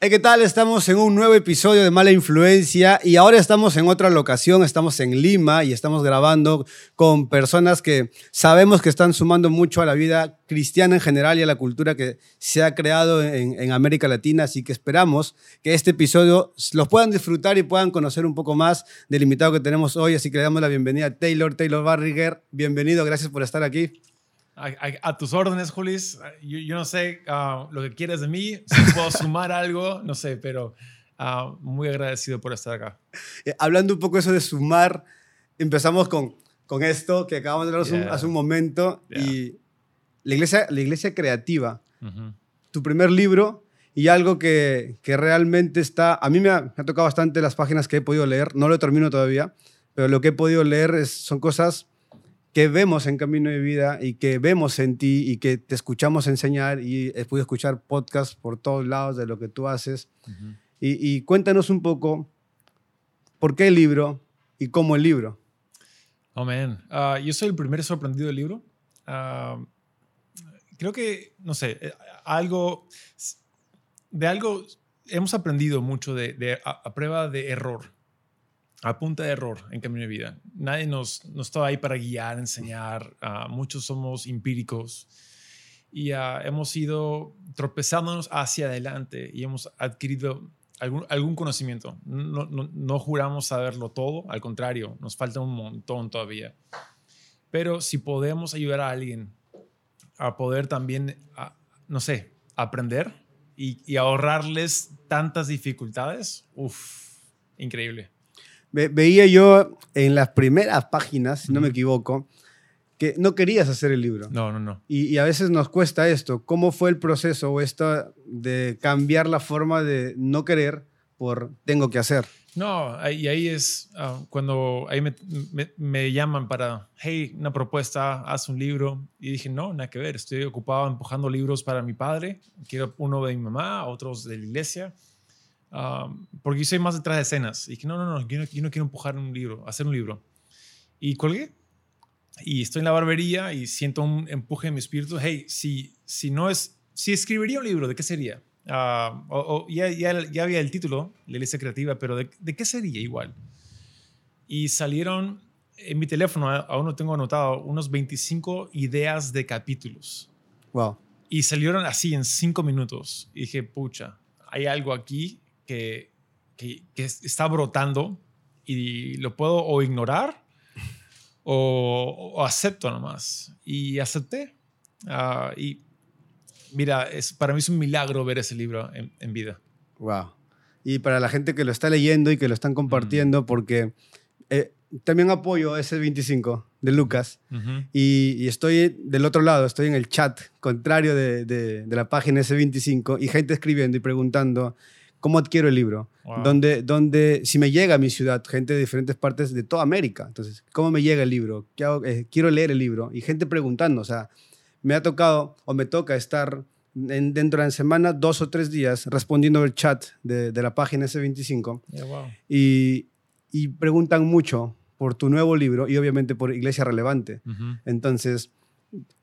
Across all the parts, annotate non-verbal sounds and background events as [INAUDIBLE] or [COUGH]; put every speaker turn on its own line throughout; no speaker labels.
Hey, ¿Qué tal? Estamos en un nuevo episodio de Mala Influencia y ahora estamos en otra locación, estamos en Lima y estamos grabando con personas que sabemos que están sumando mucho a la vida cristiana en general y a la cultura que se ha creado en, en América Latina, así que esperamos que este episodio los puedan disfrutar y puedan conocer un poco más del invitado que tenemos hoy, así que le damos la bienvenida a Taylor, Taylor Barriger, bienvenido, gracias por estar aquí.
A, a, a, tus órdenes, Julis. Yo, yo no sé uh, lo que quieres de mí, si puedo sumar algo, no sé, pero uh, muy agradecido por estar acá.
Eh, hablando un poco eso de sumar, empezamos con, con esto que acabamos de hablar yeah. hace un momento yeah. y la iglesia, la iglesia creativa, uh -huh. tu primer libro y algo que, que realmente está, a mí me ha, me ha, tocado bastante las páginas que he podido leer, no lo termino todavía, pero lo que he podido leer es, son cosas que vemos en Camino de Vida y que vemos en ti y que te escuchamos enseñar y he podido escuchar podcasts por todos lados de lo que tú haces. Uh -huh. y, y, cuéntanos un poco por qué el libro y cómo el libro.
Oh, man. Uh, yo soy el primer sorprendido del libro. Uh, creo que, no sé, eh, algo, de algo hemos aprendido mucho de, de a, a prueba de error a punta de error en camino de vida. Nadie nos, nos estaba ahí para guiar, enseñar. Uh, muchos somos empíricos y uh, hemos ido tropezándonos hacia adelante y hemos adquirido algún, algún conocimiento. No, no, juramos saberlo todo, al contrario, nos falta un montón todavía. Pero si podemos ayudar a alguien a poder también, a, no sé, aprender y, y ahorrarles tantas dificultades, uff, increíble
ve, veía yo en las primeras páginas, si no me equivoco, que no querías hacer el libro.
No, no, no.
Y, y, a veces nos cuesta esto. ¿Cómo fue el proceso o esto de cambiar la forma de no querer por tengo que hacer?
No, y ahí es uh, cuando ahí me, me, me, llaman para, hey, una propuesta, haz un libro. Y dije, no, nada que ver, estoy ocupado empujando libros para mi padre. Quiero uno de mi mamá, otros de la iglesia. Um, porque yo soy más detrás de escenas. Y dije, no, no, no yo, no, yo no quiero empujar un libro, hacer un libro. Y colgué. Y estoy en la barbería y siento un empuje en mi espíritu. Hey, si, si no es, si escribiría un libro, ¿de qué sería? Uh, o, o ya, ya, ya, había el título, La Iglesia Creativa, pero ¿de, ¿de, qué sería igual? Y salieron en mi teléfono, aún no tengo anotado, unos 25 ideas de capítulos.
Wow.
Y salieron así en cinco minutos. Y dije, pucha, hay algo aquí que, que, que, está brotando y lo puedo o ignorar o, o acepto nomás. Y acepté. Uh, y mira, es, para mí es un milagro ver ese libro en, en, vida.
Wow. Y para la gente que lo está leyendo y que lo están compartiendo, mm. porque eh, también apoyo ese 25 de Lucas uh -huh. y, y, estoy del otro lado, estoy en el chat contrario de, de, de la página S25 y gente escribiendo y preguntando ¿Cómo adquiero el libro? Wow. Donde, donde, si me llega a mi ciudad, gente de diferentes partes de toda América. Entonces, ¿cómo me llega el libro? ¿Qué hago? Eh, quiero leer el libro. Y gente preguntando, o sea, me ha tocado o me toca estar en, dentro de la semana dos o tres días respondiendo el chat de, de la página S25.
Yeah, wow.
y, y, preguntan mucho por tu nuevo libro y obviamente por Iglesia Relevante. Uh -huh. Entonces,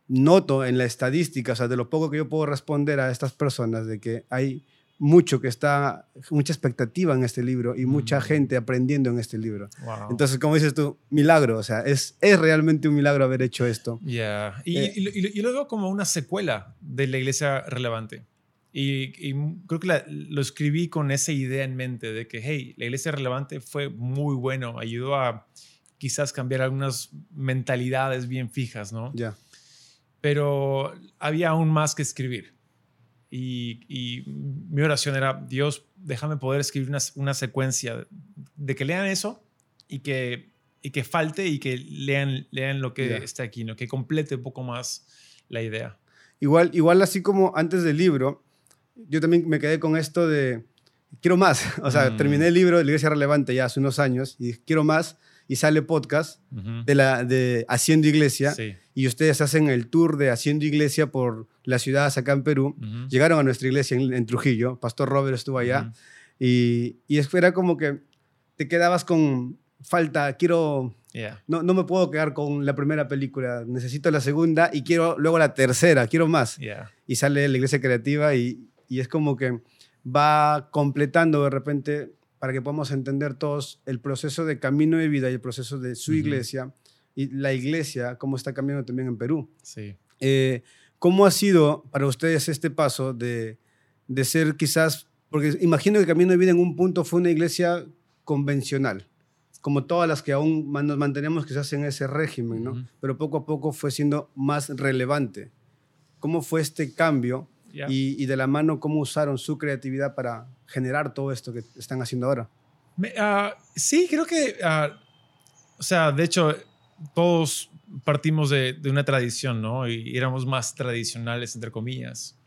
noto en la estadística, o sea, de lo poco que yo puedo responder a estas personas, de que hay mucho que está, mucha expectativa en este libro y mucha mm. gente aprendiendo en este libro.
Wow.
Entonces, como dices tú, milagro, o sea, es, es realmente un milagro haber hecho esto.
Yeah. Y, eh, y, y, lo veo como una secuela de la iglesia relevante. Y, y creo que la, lo escribí con esa idea en mente de que, hey, la iglesia relevante fue muy bueno, ayudó a quizás cambiar algunas mentalidades bien fijas, ¿no?
Ya. Yeah.
Pero había aún más que escribir. Y, y, mi oración era, Dios, déjame poder escribir una, una, secuencia de que lean eso y que, y que falte y que lean, lean lo que yeah. está aquí, ¿no? que complete un poco más la idea.
Igual, igual así como antes del libro, yo también me quedé con esto de, quiero más. [LAUGHS] O sea, mm. terminé el libro de la Iglesia Relevante ya hace unos años y quiero más y sale podcast uh -huh. de, la, de Haciendo Iglesia
sí.
Y ustedes hacen el tour de Haciendo Iglesia por las ciudades acá en Perú. Uh -huh. Llegaron a nuestra iglesia en, en, Trujillo, Pastor Robert estuvo allá uh -huh. y, y era como que te quedabas con falta, quiero...
Yeah.
No, no me puedo quedar con la primera película, necesito la segunda y quiero luego la tercera, quiero más.
Yeah.
Y sale la iglesia creativa y, y es como que va completando de repente para que podamos entender todos el proceso de camino de vida y el proceso de su iglesia y la iglesia, cómo está cambiando también en Perú.
Sí.
Eh, ¿Cómo ha sido para ustedes este paso de, de ser quizás, porque imagino que Camino de Vida en un punto fue una iglesia convencional, como todas las que aún nos mantenemos quizás en ese régimen, ¿no? Pero poco a poco fue siendo más relevante. ¿Cómo fue este cambio y, de la mano cómo usaron su creatividad para generar todo esto que están haciendo ahora?
Ah, sí, creo que, uh, o sea, de hecho, todos partimos de, una tradición, ¿no? Y éramos más tradicionales, entre comillas.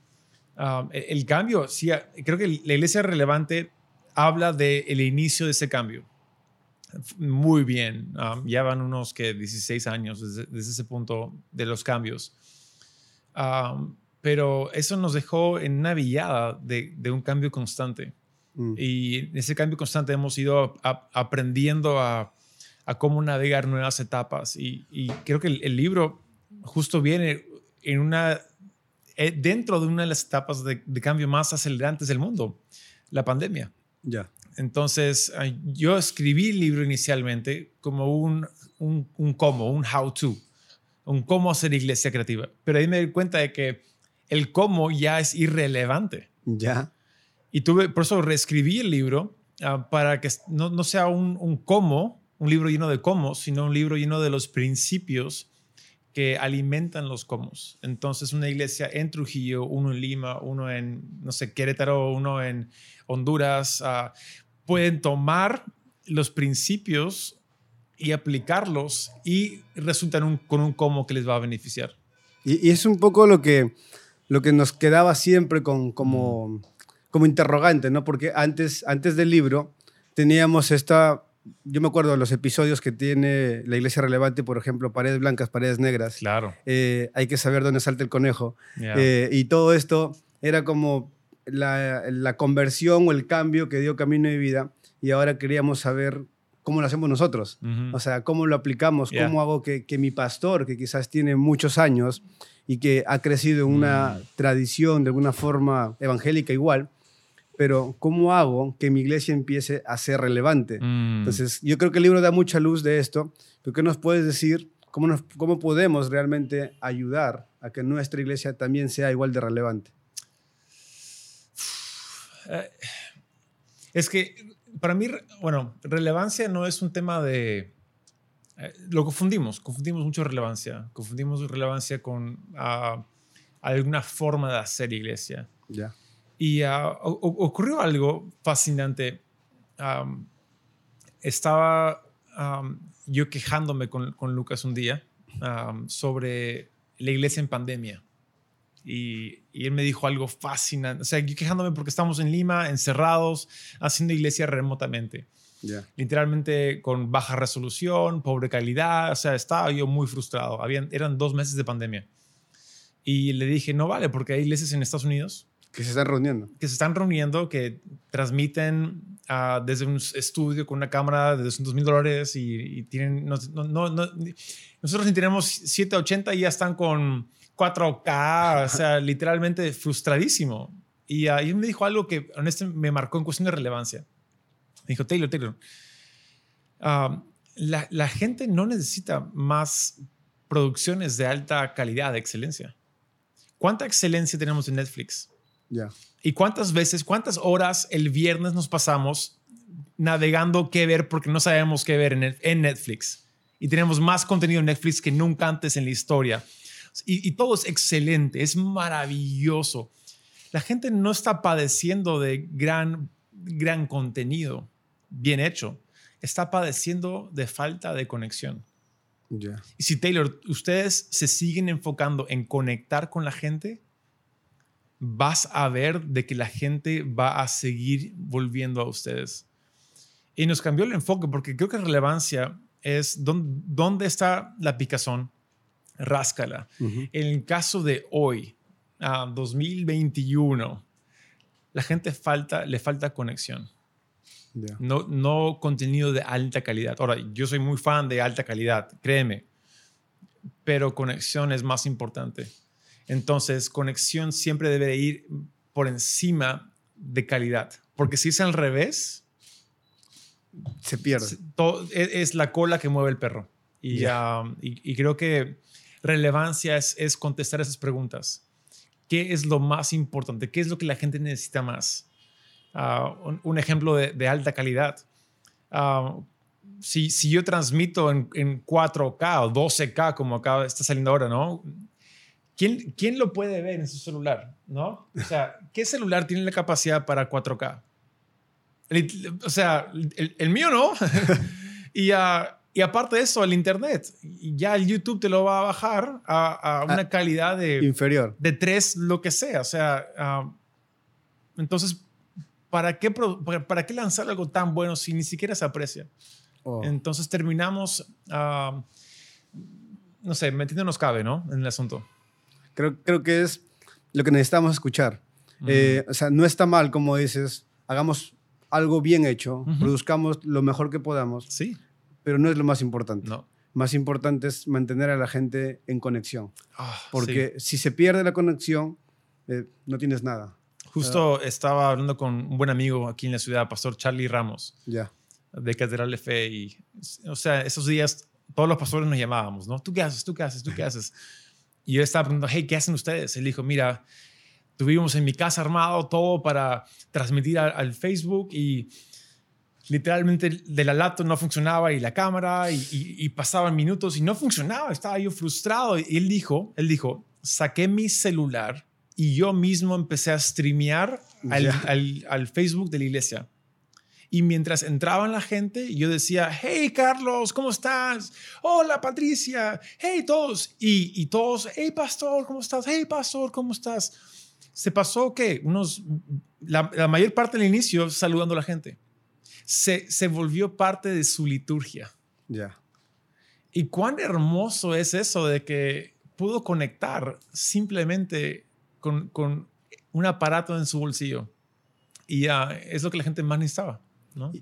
Ah, e, el cambio, sí, creo que la iglesia relevante habla del inicio de ese cambio. Muy bien, ya van unos que 16 años desde, ese punto de los cambios pero eso nos dejó en una villada de, un cambio constante. Mm. Y en ese cambio constante hemos ido aprendiendo a, cómo navegar nuevas etapas. Y, creo que el, libro justo viene en una, eh, dentro de una de las etapas de, cambio más acelerantes del mundo, la pandemia.
Ya.
Entonces, yo escribí el libro inicialmente como un, un, un cómo, un how to, un cómo hacer iglesia creativa. Pero ahí me di cuenta de que el cómo ya es irrelevante.
Ya.
Y tuve, por eso reescribí el libro ah, para que no, sea un, un, cómo, un libro lleno de cómo, sino un libro lleno de los principios que alimentan los cómo. Entonces, una iglesia en Trujillo, uno en Lima, uno en, no sé, Querétaro, uno en Honduras, ah, pueden tomar los principios y aplicarlos y resultan con un cómo que les va a beneficiar.
y, es un poco lo que lo que nos quedaba siempre con, como, como interrogante, ¿no? Porque antes, antes del libro teníamos esta, yo me acuerdo de los episodios que tiene la iglesia relevante, por ejemplo, paredes blancas, paredes negras.
Claro.
Eh, hay que saber dónde salta el conejo. Eh, y todo esto era como la, la, conversión o el cambio que dio camino de vida y ahora queríamos saber cómo lo hacemos nosotros. O sea, cómo lo aplicamos, cómo hago que, que mi pastor, que quizás tiene muchos años, y que ha crecido en una mm. tradición de alguna forma evangélica igual, pero ¿cómo hago que mi iglesia empiece a ser relevante? Mm. Entonces, yo creo que el libro da mucha luz de esto. qué nos puedes decir? ¿Cómo, nos, ¿Cómo podemos realmente ayudar a que nuestra iglesia también sea igual de relevante?
Eh, es que para mí, bueno, relevancia no es un tema de eh, lo confundimos, confundimos mucho relevancia, confundimos relevancia con ah, alguna forma de hacer iglesia.
Ya.
Y ah, ocurrió algo fascinante. estaba yo quejándome con, con, Lucas un día sobre la iglesia en pandemia. Y, y, él me dijo algo fascinante. O sea, yo quejándome porque estamos en Lima, encerrados, haciendo iglesia remotamente. Literalmente con baja resolución, pobre calidad, o sea, estaba yo muy frustrado. Habían, eran dos meses de pandemia. Y le dije, no vale, porque hay iglesias en Estados Unidos.
Que se están reuniendo.
Que se están reuniendo, que transmiten uh, desde un estudio con una cámara de 200 mil dólares y, tienen... No, no, no, nosotros ni tenemos 780 y ya están con 4K, o [LAUGHS] sea, literalmente frustradísimo. Y ahí me dijo algo que honestamente me marcó en cuestión de relevancia dijo, Taylor, Taylor, um, la, gente no necesita más producciones de alta calidad, de excelencia. ¿Cuánta excelencia tenemos en Netflix?
Ya.
¿Y cuántas veces, cuántas horas el viernes nos pasamos navegando qué ver porque no sabemos qué ver en, Netflix? Y tenemos más contenido en Netflix que nunca antes en la historia. Y, y, todo es excelente, es maravilloso. La gente no está padeciendo de gran, gran contenido bien hecho, está padeciendo de falta de conexión. Y si Taylor, ustedes se siguen enfocando en conectar con la gente, vas a ver de que la gente va a seguir volviendo a ustedes. Y nos cambió el enfoque porque creo que relevancia es dónde, está la picazón, ráscala. En el caso de hoy, 2021, la gente falta, le falta conexión. No, no contenido de alta calidad. Ahora, yo soy muy fan de alta calidad, créeme, pero conexión es más importante. Entonces, conexión siempre debe ir por encima de calidad. Porque si es al revés,
se pierde.
E, es, la cola que mueve el perro. Y, y, creo que relevancia es, es, contestar esas preguntas. ¿Qué es lo más importante? ¿Qué es lo que la gente necesita más? Ah, un, ejemplo de, alta calidad. Ah, si, si, yo transmito en, en, 4K o 12K, como acá está saliendo ahora, ¿no? ¿Quién, ¿Quién lo puede ver en su celular? ¿No? O sea, ¿qué celular tiene la capacidad para 4K? o sea, el, mío no. [LAUGHS] y, y, aparte de eso, el Internet. Ya el YouTube te lo va a bajar a, una ah, calidad de...
Inferior.
De 3, lo que sea. O sea, ah, entonces, ¿para qué, ¿para qué lanzar algo tan bueno si ni siquiera se aprecia? Oh. Entonces terminamos, uh, no sé, metiéndonos cabe, ¿no? En el asunto.
Creo, creo que es lo que necesitamos escuchar. Eh, o sea, no está mal, como dices, hagamos algo bien hecho, produzcamos lo mejor que podamos.
Sí.
Pero no es lo más importante.
No.
Más importante es mantener a la gente en conexión. Ah, Porque si se pierde la conexión, eh, no tienes nada.
Justo estaba hablando con un buen amigo aquí en la ciudad, Pastor Charlie Ramos.
Ya.
De Catedral de Fe. Y, o sea, esos días todos los pastores nos llamábamos, ¿no? ¿Tú qué haces? ¿Tú qué haces? ¿Tú qué haces? Y yo estaba preguntando, hey, ¿qué hacen ustedes? Él dijo, mira, tuvimos en mi casa armado todo para transmitir al, Facebook y literalmente de la laptop no funcionaba y la cámara y, pasaban minutos y no funcionaba, estaba yo frustrado y él dijo, él dijo, saqué mi celular y yo mismo empecé a streamear al, al, Facebook de la iglesia. Y mientras entraban la gente, yo decía, hey Carlos, ¿cómo estás? Hola Patricia, hey todos. Y, y todos, hey pastor, ¿cómo estás? Hey pastor, ¿cómo estás? se pasó que unos, la, mayor parte del inicio saludando a la gente. Se, se volvió parte de su liturgia.
Ya.
Y cuán hermoso es eso de que pudo conectar simplemente con, con un aparato en su bolsillo. Y ya es lo que la gente más necesitaba. ¿No?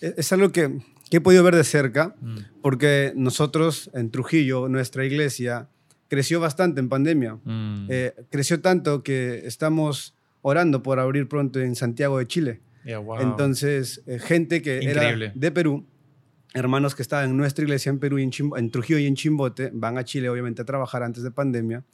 E, es algo que, que, he podido ver de cerca, mm. porque nosotros en Trujillo, nuestra iglesia, creció bastante en pandemia. Mm. Eh, creció tanto que estamos orando por abrir pronto en Santiago de Chile. Entonces, eh, gente que era de Perú, hermanos que estaban en nuestra iglesia en Perú, en, en, Trujillo y en Chimbote, van a Chile obviamente a trabajar antes de pandemia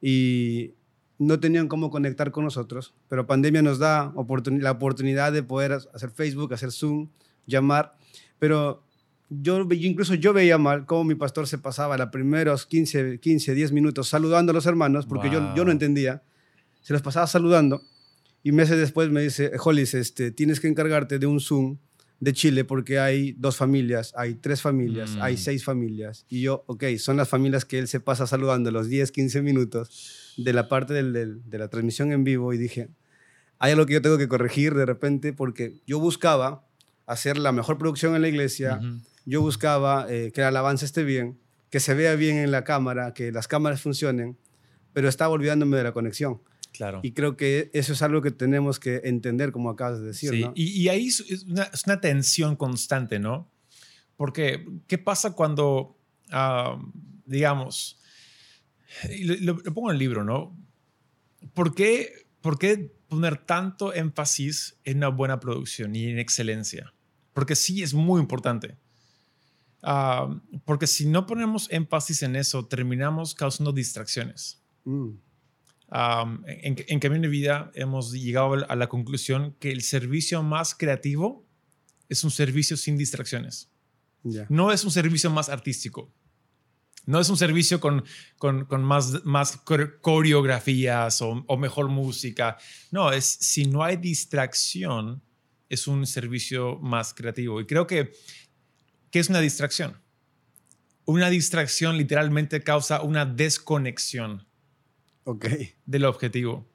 y no tenían cómo conectar con nosotros, pero pandemia nos da la oportunidad de poder hacer Facebook, hacer Zoom, llamar, pero yo, incluso yo veía mal cómo mi pastor se pasaba los primeros 15, 15, 10 minutos saludando a los hermanos, porque yo, yo no entendía. Se los pasaba saludando y meses después me dice, Hollis, este, tienes que encargarte de un Zoom de Chile porque hay dos familias, hay tres familias, hay mm. seis familias. Y yo, ok, son las familias que él se pasa saludando los 10, 15 minutos de la parte del, de la transmisión en vivo y dije, hay algo que yo tengo que corregir de repente porque yo buscaba hacer la mejor producción en la iglesia, yo buscaba eh, que la alabanza esté bien, que se vea bien en la cámara, que las cámaras funcionen, pero estaba olvidándome de la conexión.
Claro.
Y creo que eso es algo que tenemos que entender, como acabas de decir. Sí.
Y, ahí es una, tensión constante, ¿no? Porque, ¿qué pasa cuando, ah, digamos, lo, lo, pongo en el libro, ¿no? ¿Por qué, ¿Por qué poner tanto énfasis en una buena producción y en excelencia? Porque sí es muy importante. Ah, porque si no ponemos énfasis en eso, terminamos causando distracciones. Mm. en, en Camino de Vida hemos llegado a la conclusión que el servicio más creativo es un servicio sin distracciones. No es un servicio más artístico. No es un servicio con, con, con más, más coreografías o, o, mejor música. No, es si no hay distracción, es un servicio más creativo. Y creo que ¿Qué es una distracción? Una distracción literalmente causa una desconexión
okay.
del objetivo.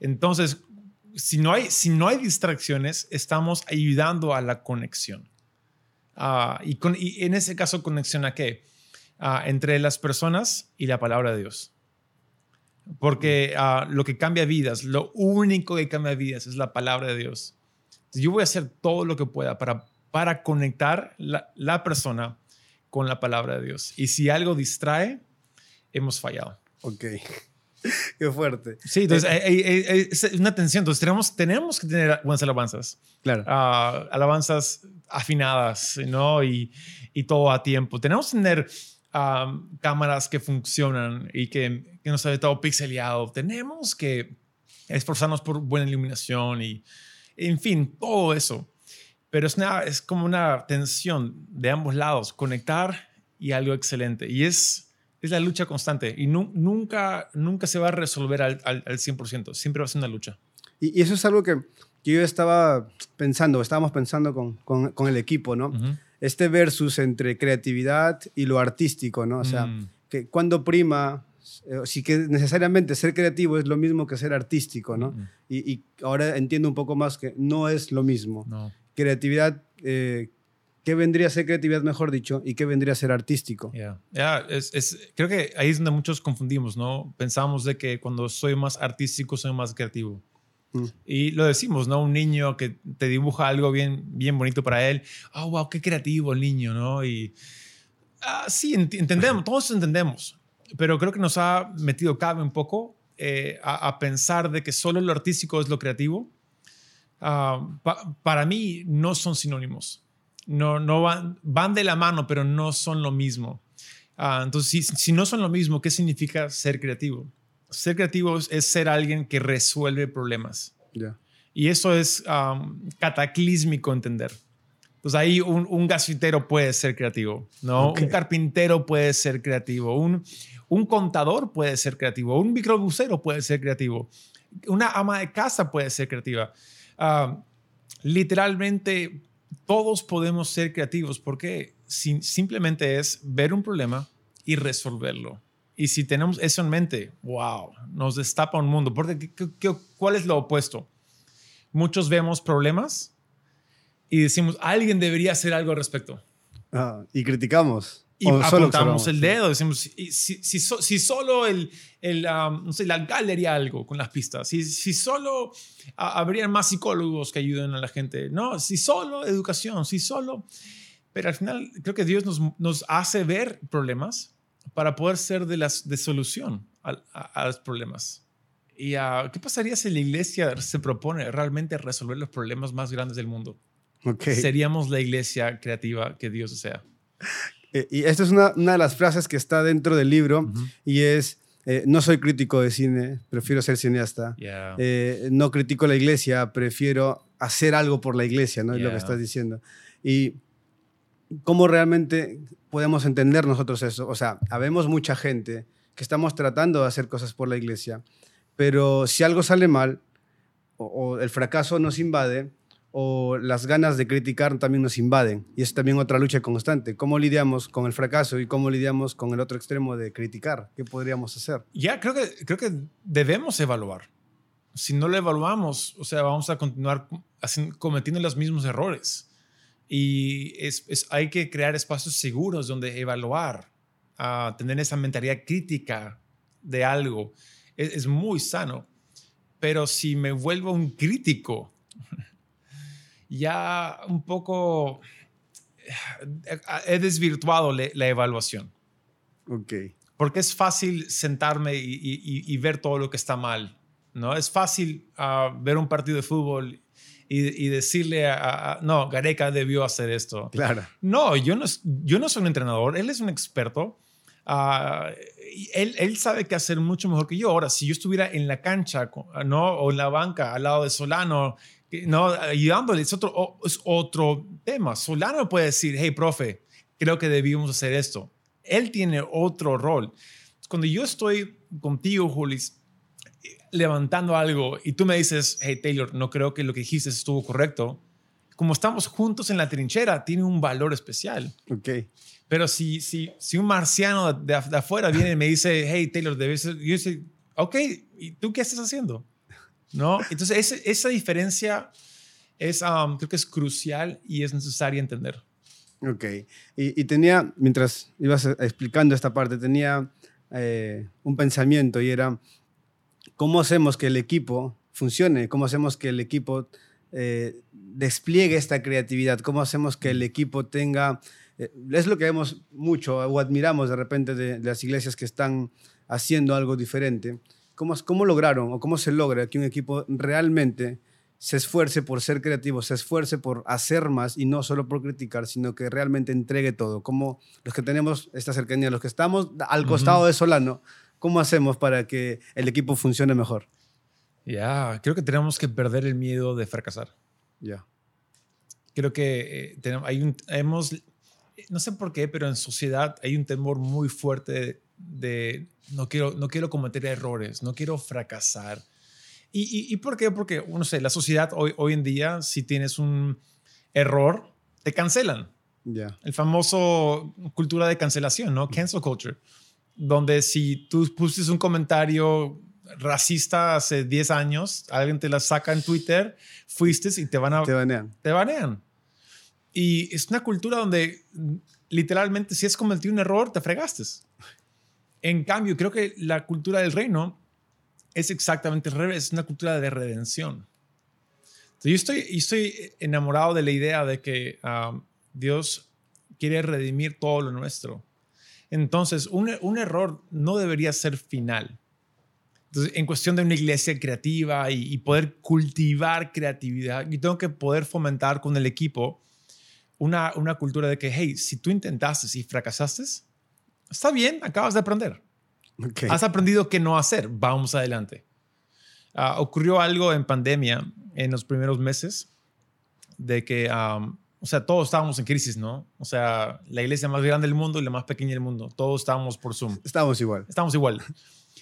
Entonces, si no, hay, si no hay distracciones, estamos ayudando a la conexión. Ah, y, con, y, en ese caso, ¿conexión a qué? Ah, entre las personas y la palabra de Dios. Porque ah, lo que cambia vidas, lo único que cambia vidas es la palabra de Dios. Yo voy a hacer todo lo que pueda para para conectar la, persona con la palabra de Dios. Y si algo distrae, hemos fallado.
Ok. [LAUGHS] Qué fuerte.
Sí, entonces es una tensión. Entonces tenemos, tenemos que tener buenas alabanzas.
Claro.
Ah, alabanzas afinadas, ¿no? Y, y, todo a tiempo. Tenemos que tener cámaras que funcionan y que, que no se ve todo pixeleado. Tenemos que esforzarnos por buena iluminación y, en fin, todo eso. Pero es, una, es como una tensión de ambos lados, conectar y algo excelente. Y es, es la lucha constante y nunca, nunca se va a resolver al, al, 100%, siempre va a ser una lucha.
Y, eso es algo que, yo estaba pensando, estábamos pensando con, con, con el equipo, ¿no? Este versus entre creatividad y lo artístico, ¿no? O sea, mm. que cuando prima eh, sí que necesariamente ser creativo es lo mismo que ser artístico, ¿no? y, ahora entiendo un poco más que no es lo mismo. Creatividad, eh, ¿qué vendría a ser creatividad, mejor dicho, y qué vendría a ser artístico?
Ya, es, creo que ahí es donde muchos confundimos, ¿no? Pensamos de que cuando soy más artístico soy más creativo. Mm. Y lo decimos, ¿no? Un niño que te dibuja algo bien, bien bonito para él. Oh, wow, qué creativo el niño, ¿no? Y ah, sí, entendemos, todos entendemos pero creo que nos ha metido cabe un poco eh, a, pensar de que solo lo artístico es lo creativo. Ah, para mí no son sinónimos. No, no van, van de la mano, pero no son lo mismo. Ah, entonces, si, si, no son lo mismo, ¿qué significa ser creativo? Ser creativo es, ser alguien que resuelve problemas. Y eso es cataclísmico entender. Pues ahí un, un gasitero puede ser creativo, ¿no? Un carpintero puede ser creativo, un, un contador puede ser creativo, un microbusero puede ser creativo, una ama de casa puede ser creativa. Literalmente todos podemos ser creativos porque simplemente es ver un problema y resolverlo. Y si tenemos eso en mente, wow, nos destapa un mundo. Porque, cuál es lo opuesto? Muchos vemos problemas y decimos, alguien debería hacer algo al respecto.
Ah, y criticamos.
Y apuntamos el dedo, decimos, si, si, solo el, el um, no sé, la galería algo con las pistas, si, si solo habrían más psicólogos que ayuden a la gente, no, si solo educación, si solo... Pero al final creo que Dios nos, nos hace ver problemas para poder ser de, las, de solución a, los problemas. ¿Y uh, qué pasaría si la iglesia se propone realmente resolver los problemas más grandes del mundo?
Okay.
Seríamos la iglesia creativa que Dios desea.
Eh, y esta es una, una, de las frases que está dentro del libro y es, eh, no soy crítico de cine, prefiero ser cineasta. Eh, no critico la iglesia, prefiero hacer algo por la iglesia, ¿no? Es lo que estás diciendo. Y cómo realmente podemos entender nosotros eso. O sea, habemos mucha gente que estamos tratando de hacer cosas por la iglesia, pero si algo sale mal o el fracaso nos invade, o las ganas de criticar también nos invaden. Y es también otra lucha constante. ¿Cómo lidiamos con el fracaso y cómo lidiamos con el otro extremo de criticar? ¿Qué podríamos hacer?
Ya, creo que, creo que debemos evaluar. Si no lo evaluamos, o sea, vamos a continuar cometiendo los mismos errores. Y es, hay que crear espacios seguros donde evaluar, a tener esa mentalidad crítica de algo. Es, es muy sano. Pero si me vuelvo un crítico, [LAUGHS] ya un poco [SIGHS] he desvirtuado la evaluación.
Ok.
Porque es fácil sentarme y, ver todo lo que está mal. ¿no? Es fácil ah, ver un partido de fútbol y, decirle a, no, Gareca debió hacer esto.
Claro.
No, yo no, yo no soy un entrenador, él es un experto. Uh, él, él, sabe qué hacer mucho mejor que yo. Ahora, si yo estuviera en la cancha ¿no? o en la banca al lado de Solano no, ayudándole es otro, es otro tema. Solano puede decir, hey, profe, creo que debíamos hacer esto. Él tiene otro rol. Cuando yo estoy contigo, Julis, levantando algo y tú me dices, hey, Taylor, no creo que lo que dijiste estuvo correcto, como estamos juntos en la trinchera, tiene un valor especial.
Ok.
Pero si, si, si un marciano de, afuera viene y me dice, hey, Taylor, debes... Yo dice, ok, ¿y tú qué estás haciendo? ¿no? Entonces, esa diferencia es, um, creo que es crucial y es necesaria entender.
Ok. Y, tenía, mientras ibas explicando esta parte, tenía eh, un pensamiento y era, ¿cómo hacemos que el equipo funcione? ¿Cómo hacemos que el equipo eh, despliegue esta creatividad? ¿Cómo hacemos que el equipo tenga... Eh, es lo que vemos mucho o admiramos de repente de las iglesias que están haciendo algo diferente ¿Cómo, ¿Cómo lograron o cómo se logra que un equipo realmente se esfuerce por ser creativo, se esfuerce por hacer más y no solo por criticar, sino que realmente entregue todo? Como los que tenemos esta cercanía, los que estamos al costado de Solano, ¿cómo hacemos para que el equipo funcione mejor?
Ya, creo que tenemos que perder el miedo de fracasar.
Ya.
Creo que eh, hay un, hemos, no sé por qué, pero en sociedad hay un temor muy fuerte de, no, quiero, no quiero cometer errores, no quiero fracasar. ¿Y, y, por qué? Porque, no sé, la sociedad hoy, hoy en día, si tienes un error, te cancelan.
Ya.
El famoso cultura de cancelación, ¿no? Cancel culture. Donde si tú pusiste un comentario racista hace 10 años, alguien te la saca en Twitter, fuiste y te van a...
Te banean.
Te banean. Y es una cultura donde literalmente si has cometido un error, te fregaste. En cambio, creo que la cultura del reino es exactamente al revés, es una cultura de redención. yo estoy, estoy enamorado de la idea de que um, Dios quiere redimir todo lo nuestro. Entonces, un, un, error no debería ser final. Entonces, en cuestión de una iglesia creativa y, y, poder cultivar creatividad, yo tengo que poder fomentar con el equipo una, una cultura de que, hey, si tú intentaste y fracasaste, está bien, acabas de aprender. Has aprendido qué no hacer. Vamos adelante. Ah, ocurrió algo en pandemia en los primeros meses de que, o sea, todos estábamos en crisis, ¿no? O sea, la iglesia más grande del mundo y la más pequeña del mundo. Todos estábamos por Zoom.
Estamos igual.
Estamos igual.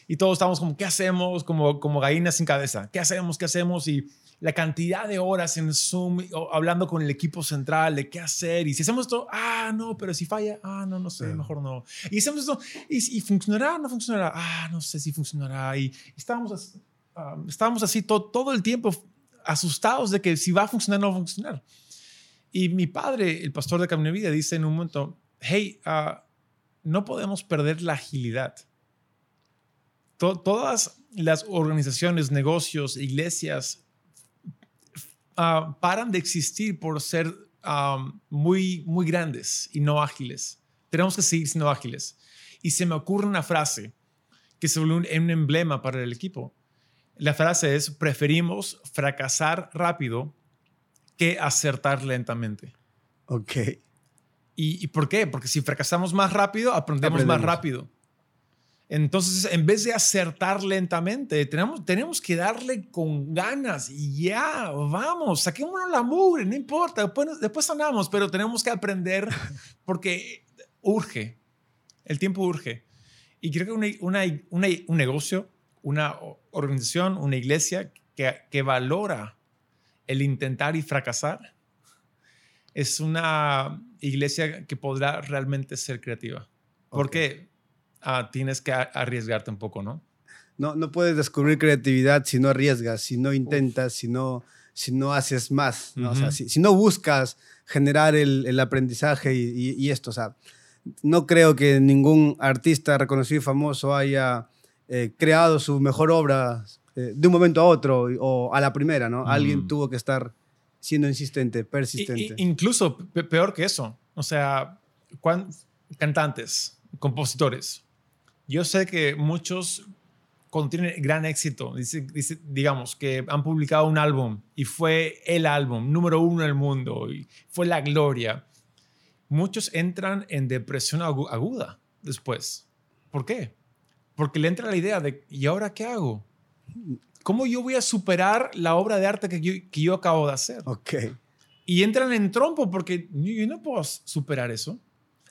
Y todos estábamos como, ¿qué hacemos? Como, como gallinas sin cabeza. ¿Qué hacemos? ¿Qué hacemos? Y la cantidad de horas en Zoom hablando con el equipo central de qué hacer y si hacemos esto, ah, no, pero si falla, ah, no, no sé, mejor no. Y hacemos esto, y, funcionará, no funcionará, ah, no sé si funcionará. Y estábamos, estábamos así todo, todo el tiempo asustados de que si va a funcionar, no va a funcionar. Y mi padre, el pastor de Camino Vida, dice en un momento, hey, uh, no podemos perder la agilidad. todas las organizaciones, negocios, iglesias, Ah, paran de existir por ser muy, muy grandes y no ágiles. Tenemos que seguir siendo ágiles. Y se me ocurre una frase que se un, un emblema para el equipo. La frase es, preferimos fracasar rápido que acertar lentamente.
Ok.
¿Y, ¿Y, por qué? Porque si fracasamos más rápido, aprendemos, más rápido. Entonces, en vez de acertar lentamente, tenemos, tenemos que darle con ganas y ya, vamos, saquémonos la mugre, no importa, después, después sanamos, pero tenemos que aprender [LAUGHS] porque urge, el tiempo urge. Y creo que una, una, un negocio, una organización, una iglesia que, que valora el intentar y fracasar, es una iglesia que podrá realmente ser creativa. Porque ah, tienes que arriesgarte un poco, ¿no?
No, no puedes descubrir creatividad si no arriesgas, si no intentas, si no, si no haces más, ¿no? o sea, si, no buscas generar el, el aprendizaje y, y, esto, o sea, no creo que ningún artista reconocido y famoso haya eh, creado su mejor obra eh, de un momento a otro o a la primera, ¿no? Alguien tuvo que estar siendo insistente, persistente.
incluso peor que eso, o sea, cantantes, compositores, yo sé que muchos cuando tienen gran éxito, dice, digamos que han publicado un álbum y fue el álbum número uno en el mundo y fue la gloria, muchos entran en depresión aguda después. ¿Por qué? Porque le entra la idea de, ¿y ahora qué hago? ¿Cómo yo voy a superar la obra de arte que yo, que yo acabo de hacer?
Ok.
Y entran en trompo porque yo no puedo superar eso.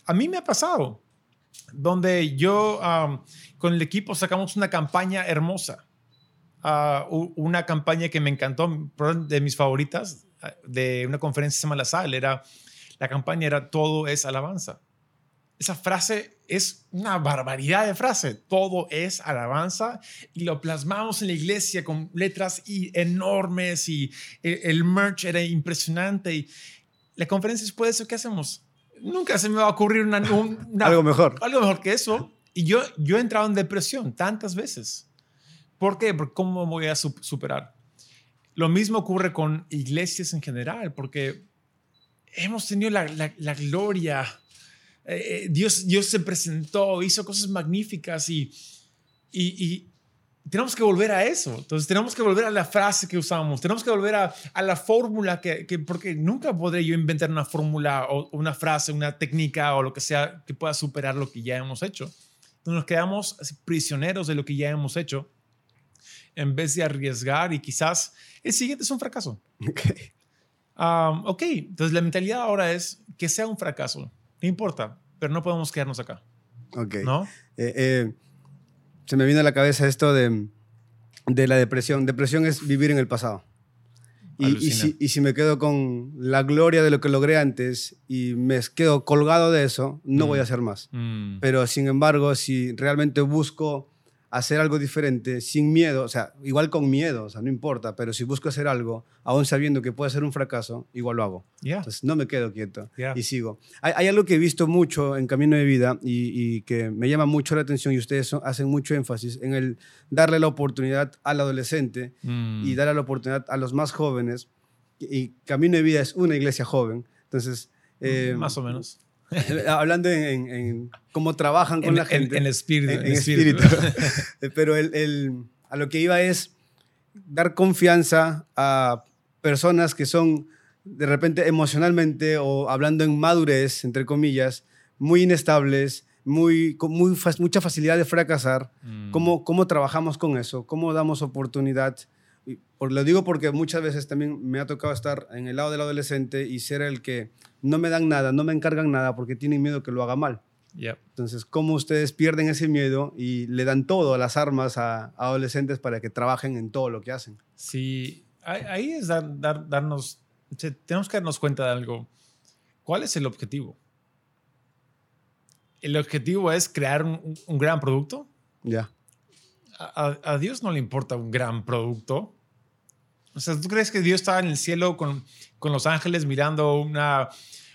A mí me ha pasado donde yo con el equipo sacamos una campaña hermosa, ah, una campaña que me encantó, de mis favoritas, ah, de una conferencia que se llama La Sal, era, la campaña era Todo es alabanza. Esa frase es una barbaridad de frase, todo es alabanza, y lo plasmamos en la iglesia con letras enormes y el, el merch era impresionante. Y la conferencia después de eso, ¿qué hacemos? nunca se me va a ocurrir [LAUGHS] una,
algo mejor.
Algo mejor que eso. Y yo, yo he entrado en depresión tantas veces. ¿Por qué? Porque ¿cómo voy a superar? Lo mismo ocurre con iglesias en general, porque hemos tenido la, la, gloria. Eh, eh, Dios, Dios se presentó, hizo cosas magníficas y, y, tenemos que volver a eso. Entonces, tenemos que volver a la frase que usamos, tenemos que volver a, a la fórmula que, que, porque nunca podré yo inventar una fórmula o una frase, una técnica o lo que sea que pueda superar lo que ya hemos hecho. Entonces, nos quedamos prisioneros de lo que ya hemos hecho en vez de arriesgar y quizás el siguiente es un fracaso.
Ok.
Um, ok, entonces la mentalidad ahora es que sea un fracaso, no importa, pero no podemos quedarnos acá.
Ok.
¿No?
Eh, eh, se me vino a la cabeza esto de, de la depresión. Depresión es vivir en el pasado. Y, y, si, y, si, me quedo con la gloria de lo que logré antes y me quedo colgado de eso, no mm. voy a hacer más.
Mm.
Pero sin embargo, si realmente busco hacer algo diferente sin miedo, o sea, igual con miedo, o sea, no importa, pero si busco hacer algo, aún sabiendo que puede ser un fracaso, igual lo hago.
Yeah.
Entonces, no me quedo quieto
Yeah.
y sigo. Hay, hay, algo que he visto mucho en Camino de Vida y, y, que me llama mucho la atención y ustedes son, hacen mucho énfasis en el darle la oportunidad al adolescente
Mm.
y darle la oportunidad a los más jóvenes. Y Camino de Vida es una iglesia joven, entonces... Eh,
Más o menos. [LAUGHS]
hablando en, en, cómo trabajan con
en,
la gente.
En, en espíritu.
En, espíritu. [LAUGHS] [LAUGHS] Pero el, el, a lo que iba es dar confianza a personas que son de repente emocionalmente o hablando en madurez, entre comillas, muy inestables, muy, con muy, mucha facilidad de fracasar.
Mm.
¿Cómo, ¿Cómo trabajamos con eso? ¿Cómo damos oportunidad? Y por, lo digo porque muchas veces también me ha tocado estar en el lado del adolescente y ser el que no me dan nada, no me encargan nada porque tienen miedo que lo haga mal.
Yep.
Entonces, ¿cómo ustedes pierden ese miedo y le dan todo, las armas a, a adolescentes para que trabajen en todo lo que hacen?
Sí, ahí es dar, dar, darnos, tenemos que darnos cuenta de algo. ¿Cuál es el objetivo? ¿El objetivo es crear un, un gran producto?
Ya.
A, a, Dios no le importa un gran producto. O sea, ¿tú crees que Dios está en el cielo con, con los ángeles mirando una,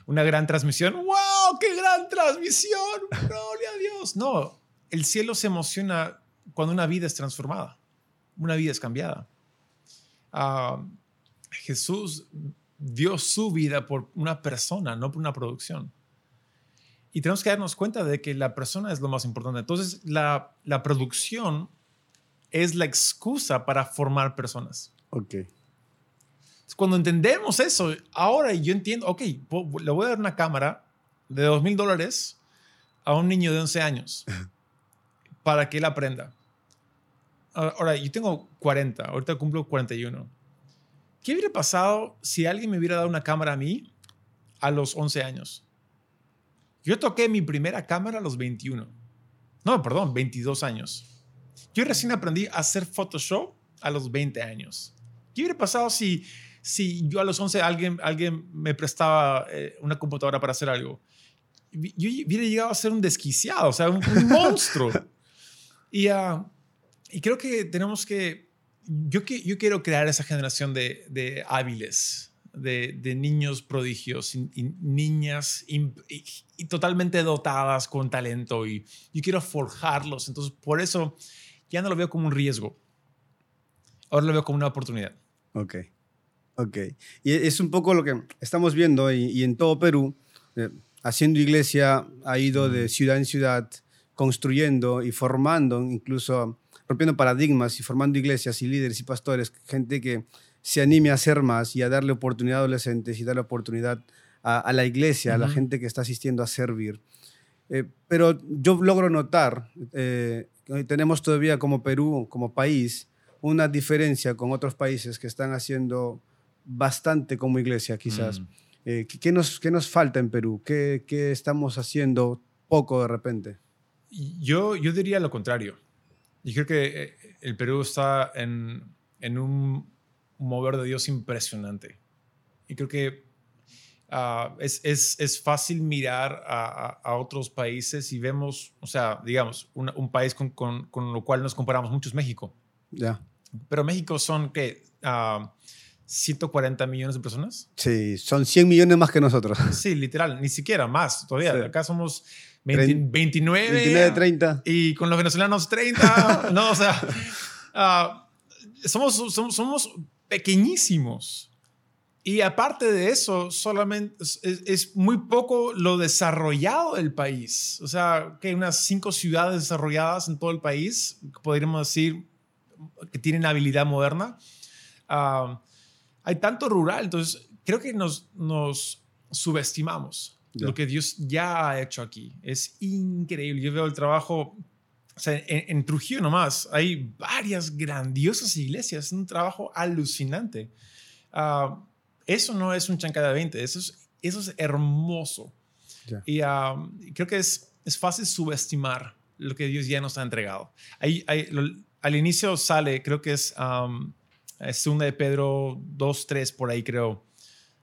una gran transmisión? ¡Wow! ¡Qué gran transmisión! ¡Gloria a Dios! No, el cielo se emociona cuando una vida es transformada, una vida es cambiada. Uh, Jesús dio su vida por una persona, no por una producción. Y tenemos que darnos cuenta de que la persona es lo más importante. Entonces, la, la producción es la excusa para formar personas.
Ok.
Cuando entendemos eso, ahora yo entiendo, ok, le voy a dar una cámara de dos mil dólares a un niño de 11 años [LAUGHS] para que él aprenda. Ahora, yo tengo 40, ahorita cumplo 41. ¿Qué hubiera pasado si alguien me hubiera dado una cámara a mí a los 11 años? Yo toqué mi primera cámara a los 21. No, perdón, 22 años. Yo recién aprendí a hacer Photoshop a los 20 años. ¿Qué hubiera pasado si, si yo a los 11 alguien, alguien me prestaba eh, una computadora para hacer algo? Yo hubiera llegado a ser un desquiciado, o sea, un, un [LAUGHS] monstruo. Y, uh, y, creo que tenemos que yo, que, yo quiero crear esa generación de, de hábiles, de, de, niños prodigios y, y niñas y, y, totalmente dotadas con talento y yo quiero forjarlos. Entonces, por eso ya no lo veo como un riesgo. Ahora lo veo como una oportunidad.
Ok, ok. Y es un poco lo que estamos viendo y, en todo Perú, eh, haciendo iglesia, ha ido de ciudad en ciudad, construyendo y formando, incluso rompiendo paradigmas y formando iglesias y líderes y pastores, gente que se anime a hacer más y a darle oportunidad a adolescentes y darle oportunidad a, a la iglesia, uh -huh. a la gente que está asistiendo a servir. Eh, pero yo logro notar, eh, tenemos todavía como Perú, como país, una diferencia con otros países que están haciendo bastante como iglesia, quizás. Mm. Eh, ¿qué, nos, ¿Qué nos falta en Perú? ¿Qué, ¿Qué estamos haciendo poco de repente?
Yo, yo diría lo contrario. Yo creo que eh, el Perú está en, en un mover de Dios impresionante. Y creo que uh, es, es, es, fácil mirar a, a, a, otros países y vemos, o sea, digamos, un, un país con, con, con, lo cual nos comparamos mucho es México.
Ya. Yeah.
Pero México son, ¿qué? Uh, 140 millones de personas.
Sí, son 100 millones más que nosotros. [LAUGHS]
Sí, literal, ni siquiera más todavía. Sí. Acá somos 20, 29.
29, 30.
Y con los venezolanos 30. [LAUGHS] no, o sea, uh, somos, somos, somos pequeñísimos. Y aparte de eso, solamente es, es, muy poco lo desarrollado del país. O sea, que hay unas cinco ciudades desarrolladas en todo el país, podríamos decir, que tienen habilidad moderna. hay tanto rural, entonces creo que nos, nos subestimamos lo que Dios ya ha hecho aquí. Es increíble. Yo veo el trabajo, o sea, en, Trujillo nomás, hay varias grandiosas iglesias, es un trabajo alucinante. eso no es un chancada de 20, eso es, eso es hermoso. Y creo que es, es fácil subestimar lo que Dios ya nos ha entregado. Ahí, al inicio sale, creo que es, um, es una de Pedro 2, 3, por ahí creo,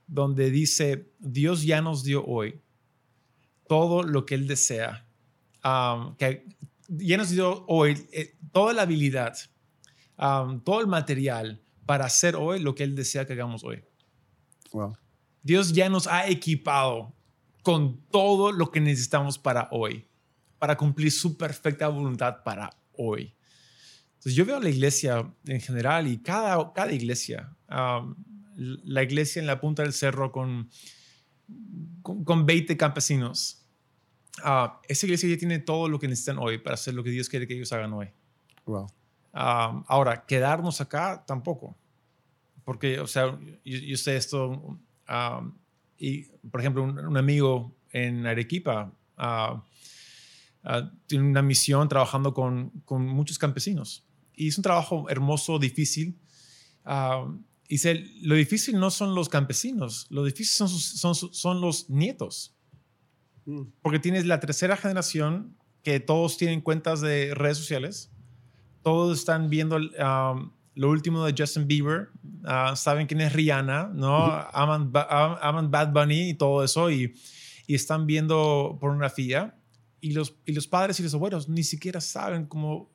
donde dice, Dios ya nos dio hoy todo lo que Él desea, que ya nos dio hoy eh, toda la habilidad, todo el material para hacer hoy lo que Él desea que hagamos hoy. Dios ya nos ha equipado con todo lo que necesitamos para hoy, para cumplir su perfecta voluntad para hoy. Entonces yo veo la iglesia en general y cada, cada iglesia, la iglesia en la punta del cerro con, con, 20 campesinos, ah, esa iglesia ya tiene todo lo que necesitan hoy para hacer lo que Dios quiere que ellos hagan hoy.
Wow.
ahora, quedarnos acá tampoco. Porque, o sea, yo, sé esto, y por ejemplo, un, amigo en Arequipa uh, tiene una misión trabajando con, con, muchos campesinos. Y es un trabajo hermoso, difícil. y lo difícil no son los campesinos, lo difícil son, son, son los nietos. Mm. Porque tienes la tercera generación que todos tienen cuentas de redes sociales, todos están viendo lo último de Justin Bieber, saben quién es Rihanna, ¿no? aman, aman, Bad Bunny y todo eso, y, y están viendo pornografía. Y los, y los padres y los abuelos ni siquiera saben cómo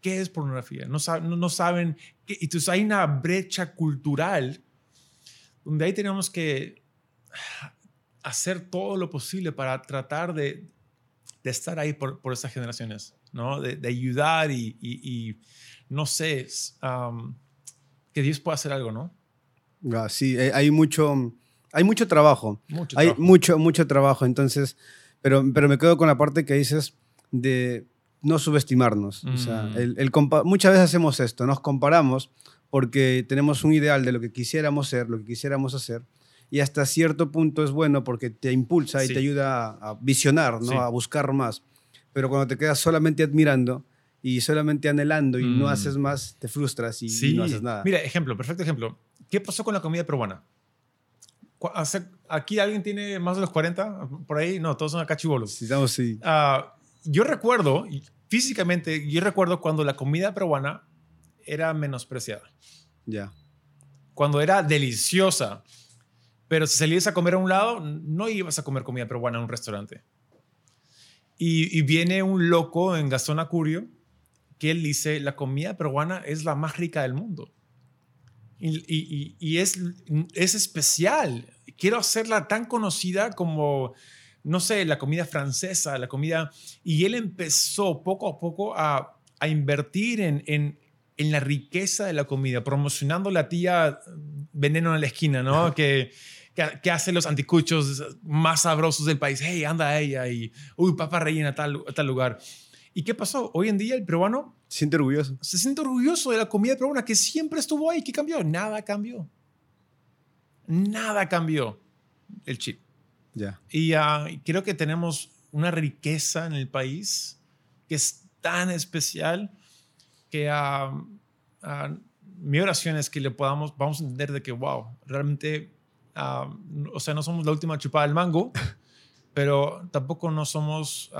qué es pornografía, no, saben, no, saben, qué, entonces hay una brecha cultural donde ahí tenemos que hacer todo lo posible para tratar de, de estar ahí por, por estas generaciones, ¿no? De, de ayudar y, y, no sé, que Dios pueda hacer algo, ¿no?
Ah, sí, eh, hay mucho, hay mucho trabajo. hay mucho, mucho trabajo. Entonces, pero, pero me quedo con la parte que dices de no subestimarnos. O sea, mm. el, muchas veces hacemos esto, nos comparamos porque tenemos un ideal de lo que quisiéramos ser, lo que quisiéramos hacer, y hasta cierto punto es bueno porque te impulsa y te ayuda a, visionar, ¿no? a buscar más. Pero cuando te quedas solamente admirando y solamente anhelando y no mm. haces más, te frustras y, no haces nada.
Mira, ejemplo, perfecto ejemplo. ¿Qué pasó con la comida peruana? ¿Aquí alguien tiene más de los 40? Por ahí, no, todos son acá chivolos.
Sí, estamos, sí.
Ah, yo recuerdo, físicamente, yo recuerdo cuando la comida peruana era menospreciada.
Ya.
Cuando era deliciosa. Pero si salías a comer a un lado, no ibas a comer comida peruana en un restaurante. Y, viene un loco en Gastón Acurio que él dice, la comida peruana es la más rica del mundo. Y, y, es, es especial. Quiero hacerla tan conocida como no sé, la comida francesa, la comida... Y él empezó poco a poco a, a invertir en, en, en, la riqueza de la comida, promocionando la tía veneno en la esquina, ¿no? que, que, hace los anticuchos más sabrosos del país. Hey, anda ella y, uy, papa rellena a tal, tal lugar. ¿Y qué pasó? Hoy en día el peruano...
Se siente orgulloso.
Se siente orgulloso de la comida peruana que siempre estuvo ahí. ¿Qué cambió? Nada cambió. Nada cambió el chip. Y ah, creo que tenemos una riqueza en el país que es tan especial que uh, mi oración es que le podamos, vamos a entender de que, wow, realmente, o sea, no somos la última chupada del mango, [LAUGHS] pero tampoco no somos,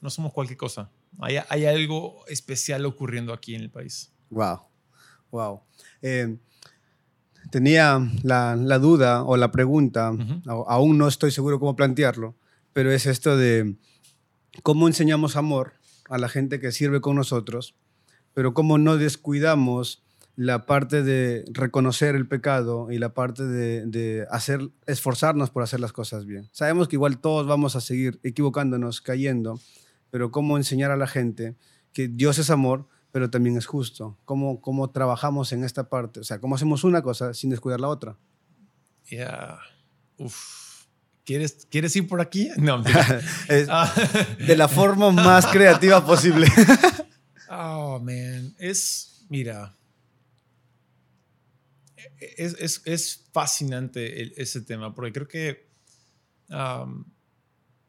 no somos cualquier cosa. Hay, hay, algo especial ocurriendo aquí en el país.
Wow, wow. Eh, tenía la, duda o la pregunta, aún no estoy seguro cómo plantearlo, pero es esto de cómo enseñamos amor a la gente que sirve con nosotros, pero cómo no descuidamos la parte de reconocer el pecado y la parte de, de, hacer, esforzarnos por hacer las cosas bien. Sabemos que igual todos vamos a seguir equivocándonos, cayendo, pero cómo enseñar a la gente que Dios es amor, pero también es justo. ¿Cómo, cómo trabajamos en esta parte? O sea, ¿cómo hacemos una cosa sin descuidar la otra?
Ya, uf. ¿Quieres, ¿Quieres ir por aquí? No, [LAUGHS]
ah. de la forma más creativa posible. [LAUGHS]
Oh, man. Es, mira, es, es, es fascinante ese tema, porque creo que,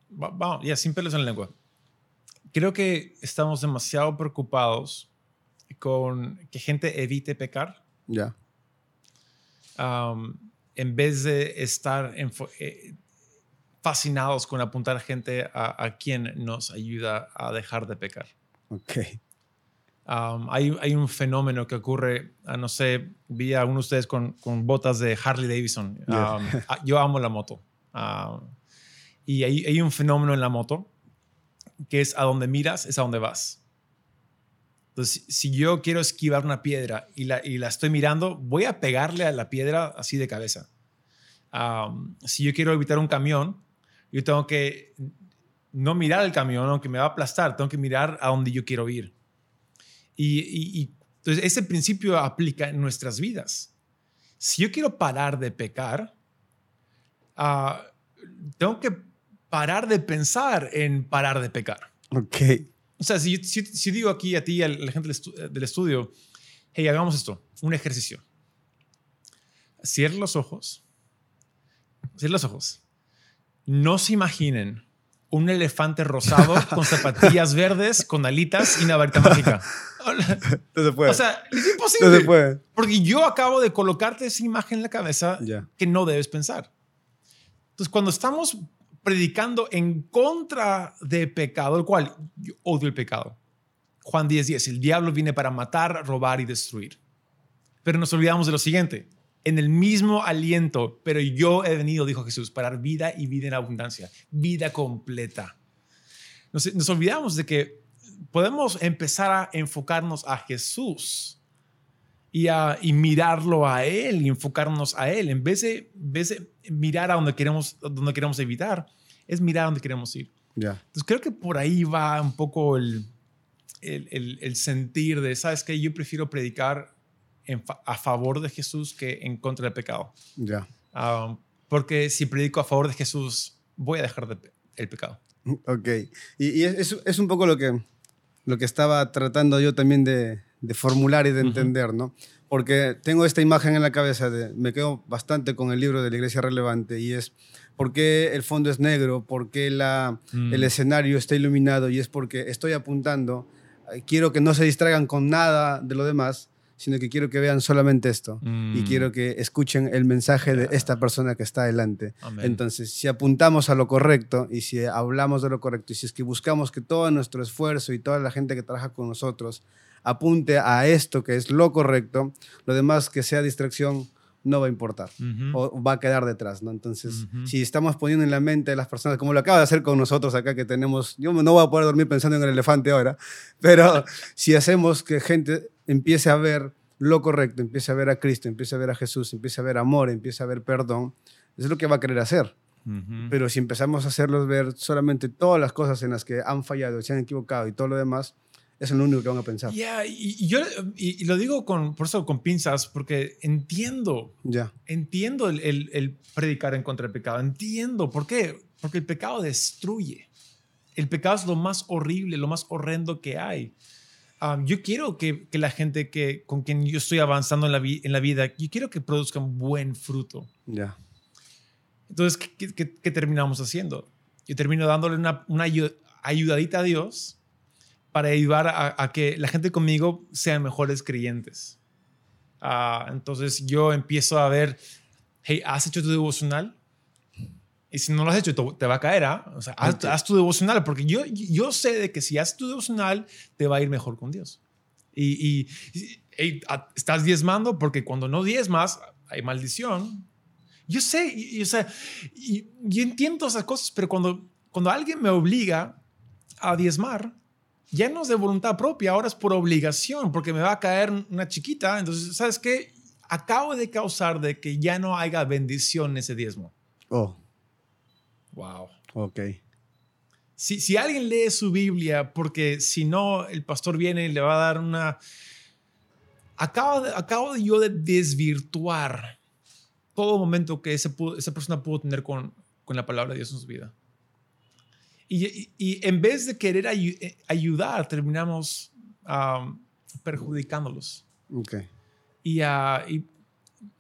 vamos, ya, sin pelos en la lengua. Creo que estamos demasiado preocupados con que gente evite pecar.
Ya.
en vez de estar eh, fascinados con apuntar a gente a, a, quien nos ayuda a dejar de pecar.
Ok.
hay, hay, un fenómeno que ocurre, ah, no sé, vi a algunos de ustedes con, con botas de Harley Davidson. Ah, yo amo la moto. y hay, hay, un fenómeno en la moto que es a donde miras, es a donde vas. Entonces, si yo quiero esquivar una piedra y la, y la estoy mirando, voy a pegarle a la piedra así de cabeza. si yo quiero evitar un camión, yo tengo que no mirar el camión, aunque me va a aplastar, tengo que mirar a donde yo quiero ir. Y, entonces ese principio aplica en nuestras vidas. Si yo quiero parar de pecar, ah, tengo que parar de pensar en parar de pecar.
Ok.
O sea, si, si, digo aquí a ti, a la gente del estudio, hey, hagamos esto, un ejercicio. Cierren los ojos. Cierren los ojos. No se imaginen un elefante rosado [LAUGHS] con zapatillas verdes, con alitas y una varita mágica.
No se puede.
O sea, es imposible.
No se puede.
Porque yo acabo de colocarte esa imagen en la cabeza que no debes pensar. Entonces, cuando estamos predicando en contra de pecado, el cual odio el pecado. Juan 10:10, 10, el diablo viene para matar, robar y destruir. Pero nos olvidamos de lo siguiente, en el mismo aliento, pero yo he venido, dijo Jesús, para dar vida y vida en abundancia, vida completa. Nos olvidamos de que podemos empezar a enfocarnos a Jesús y, a, y mirarlo a Él y enfocarnos a Él, en vez de, vez de mirar a donde queremos, donde queremos evitar, es mirar a donde queremos ir.
Ya.
Entonces creo que por ahí va un poco el, el, el, sentir de, ¿sabes qué? Yo prefiero predicar a favor de Jesús que en contra del pecado.
Ya.
Ah, porque si predico a favor de Jesús, voy a dejar de, el pecado.
Ok. Y, y es, es, un poco lo que, lo que estaba tratando yo también de, de formular y de entender, ¿no? Porque tengo esta imagen en la cabeza, de, me quedo bastante con el libro de la Iglesia Relevante y es por qué el fondo es negro, por qué la, mm. el escenario está iluminado y es porque estoy apuntando, eh, quiero que no se distraigan con nada de lo demás sino que quiero que vean solamente esto y mm. quiero que escuchen el mensaje de esta persona que está adelante. Entonces, si apuntamos a lo correcto y si hablamos de lo correcto y si es que buscamos que todo nuestro esfuerzo y toda la gente que trabaja con nosotros apunte a esto que es lo correcto, lo demás que sea distracción no va a importar o va a quedar detrás, ¿no? Entonces, si estamos poniendo en la mente de las personas, como lo acaba de hacer con nosotros acá, que tenemos, yo no voy a poder dormir pensando en el elefante ahora, [LAUGHS] pero si hacemos que gente empiece a ver lo correcto, empiece a ver a Cristo, empiece a ver a Jesús, empiece a ver amor, empiece a ver perdón, es lo que va a querer hacer. Pero si empezamos a hacerlos ver solamente todas las cosas en las que han fallado, se han equivocado y todo lo demás, eso es lo único que van a pensar.
Ya, y, yo y, lo digo con, por eso con pinzas, porque entiendo,
ya
entiendo el, el, predicar en contra del pecado, entiendo, ¿por qué? Porque el pecado destruye. El pecado es lo más horrible, lo más horrendo que hay yo quiero que, que, la gente que, con quien yo estoy avanzando en la, en la vida, yo quiero que produzcan buen fruto.
Ya.
Entonces, ¿qué, ¿qué, terminamos haciendo? Yo termino dándole una, una ayudadita a Dios para ayudar a, a, que la gente conmigo sean mejores creyentes. Uh, entonces yo empiezo a ver, hey, ¿has hecho tu devocional? Y si no lo has hecho, te va a caer, ¿ah? O sea, haz, tu devocional, porque yo, yo sé de que si haces tu devocional, te va a ir mejor con Dios. Y, y, estás diezmando porque cuando no diezmas, hay maldición. Yo sé, y, o sea, y, yo entiendo esas cosas, pero cuando, cuando alguien me obliga a diezmar, ya no es de voluntad propia, ahora es por obligación, porque me va a caer una chiquita. Entonces, ¿sabes qué? Acabo de causar de que ya no haya bendición en ese diezmo.
Oh.
Wow.
Ok.
Si, si alguien lee su Biblia, porque si no, el pastor viene y le va a dar una... Acabo, de, acabo yo de desvirtuar todo momento que ese esa persona pudo tener con, con la palabra de Dios en su vida. Y, y, en vez de querer eh, ayudar, terminamos perjudicándolos.
Okay.
Y, uh, y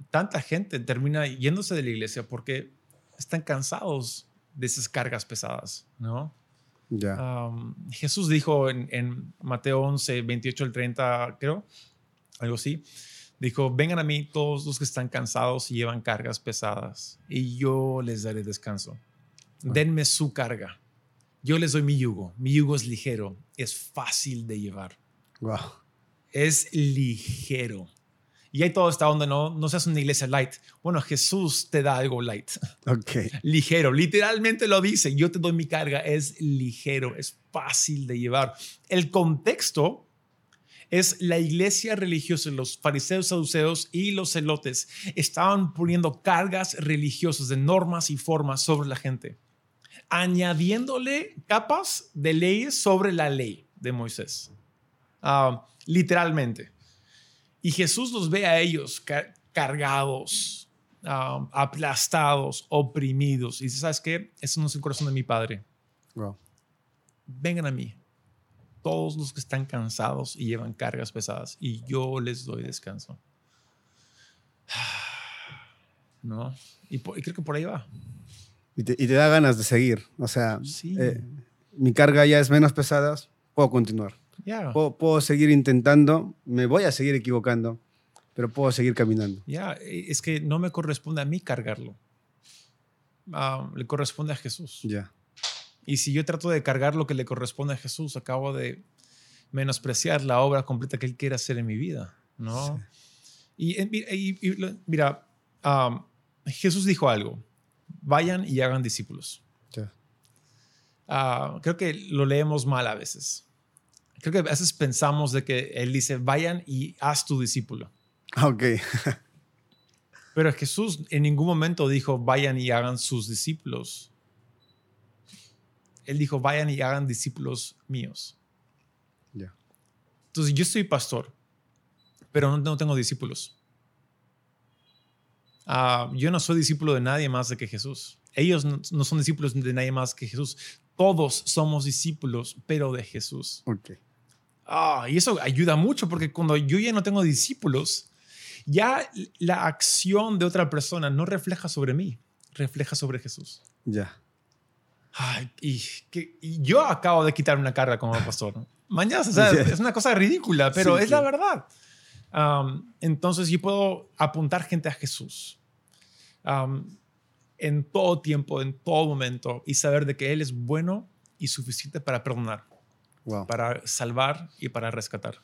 tanta gente termina yéndose de la iglesia porque están cansados de esas cargas pesadas, ¿no?
Ya.
Jesús dijo en, en, Mateo 11, 28 al 30, creo, algo así, dijo, vengan a mí todos los que están cansados y llevan cargas pesadas, y yo les daré descanso. Denme su carga. Yo les doy mi yugo. Mi yugo es ligero, es fácil de llevar.
Wow.
Es ligero. Y hay toda esta onda, no, no seas una iglesia light. Bueno, Jesús te da algo light. [LAUGHS]
Ok.
Ligero, literalmente lo dice. Yo te doy mi carga, es ligero, es fácil de llevar. El contexto es la iglesia religiosa, los fariseos, saduceos y los celotes estaban poniendo cargas religiosas de normas y formas sobre la gente, añadiéndole capas de leyes sobre la ley de Moisés. Ah, literalmente. Y Jesús los ve a ellos cargados, um, aplastados, oprimidos. Y dice, ¿sabes qué? Eso no es el corazón de mi Padre. Vengan a mí, todos los que están cansados y llevan cargas pesadas, y yo les doy descanso. [SIGHS] ¿No? Y, creo que por ahí va.
Y te, da ganas de seguir. O sea, eh, mi carga ya es menos pesada, puedo continuar. Puedo, seguir intentando, me voy a seguir equivocando, pero puedo seguir caminando.
Ya, es que no me corresponde a mí cargarlo. Ah, le corresponde a Jesús.
Ya.
Y si yo trato de cargar lo que le corresponde a Jesús, acabo de menospreciar la obra completa que Él quiere hacer en mi vida, ¿no? Y, mira, Jesús dijo algo, vayan y hagan discípulos. Ah, creo que lo leemos mal a veces creo que a veces pensamos de que Él dice, vayan y haz tu discípulo.
Ah, ok. [LAUGHS]
Pero Jesús en ningún momento dijo, vayan y hagan sus discípulos. Él dijo, vayan y hagan discípulos míos.
Ya.
Entonces, yo soy pastor, pero no, tengo discípulos. Ah, yo no soy discípulo de nadie más de que Jesús. Ellos no, no, son discípulos de nadie más que Jesús. Todos somos discípulos, pero de Jesús.
Okay.
Ah, y eso ayuda mucho porque cuando yo ya no tengo discípulos, ya la acción de otra persona no refleja sobre mí, refleja sobre Jesús.
Ya.
y, que, yo acabo de quitar una carga como pastor. Mañana, [LAUGHS] es una cosa ridícula, pero es la verdad. Entonces yo puedo apuntar gente a Jesús en todo tiempo, en todo momento, y saber de que Él es bueno y suficiente para perdonar para salvar y para rescatar.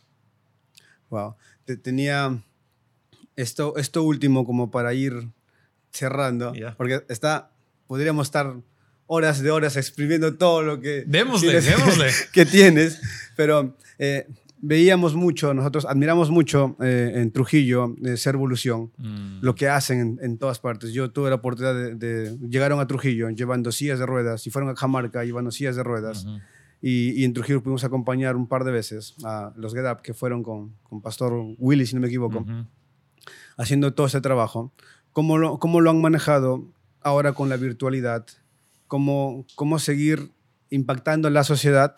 Wow. Tenía esto, esto último como para ir cerrando, porque está, podríamos estar horas de horas exprimiendo todo lo que,
démosle,
tienes, [LAUGHS] que tienes, pero eh, veíamos mucho, nosotros admiramos mucho eh, en Trujillo, de Ser Evolución, mm. lo que hacen en, todas partes. Yo tuve la oportunidad de, de, Llegaron a Trujillo llevando sillas de ruedas y fueron a Jamarca llevando sillas de ruedas. Y, en Trujillo pudimos acompañar un par de veces a los Get Up, que fueron con, con Pastor Willy, si no me equivoco, haciendo todo ese trabajo. ¿Cómo lo, ¿Cómo lo han manejado ahora con la virtualidad? ¿Cómo, cómo seguir impactando en la sociedad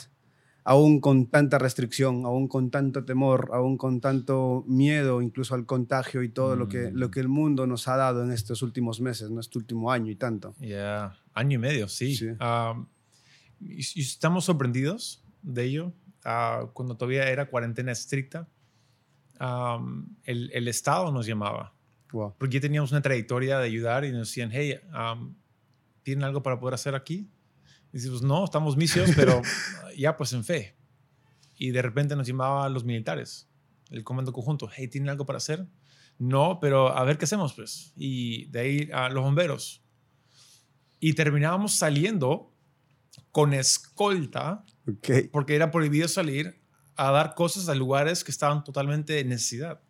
aún con tanta restricción, aún con tanto temor, aún con tanto miedo incluso al contagio y todo lo, que, lo mm. que el mundo nos ha dado en estos últimos meses, en este último año y tanto.
Ya, año y medio, sí. sí. Y, estamos sorprendidos de ello. Ah, cuando todavía era cuarentena estricta, el, el, Estado nos llamaba. Porque ya teníamos una trayectoria de ayudar y nos decían, hey, ¿tienen algo para poder hacer aquí? Y decimos, no, estamos misios, pero [LAUGHS] ya pues en fe. Y de repente nos llamaban los militares, el comando conjunto, hey, ¿tienen algo para hacer? No, pero a ver qué hacemos, pues. Y de ahí a los bomberos. Y terminábamos saliendo con escolta, porque era prohibido salir a dar cosas a lugares que estaban totalmente en necesidad.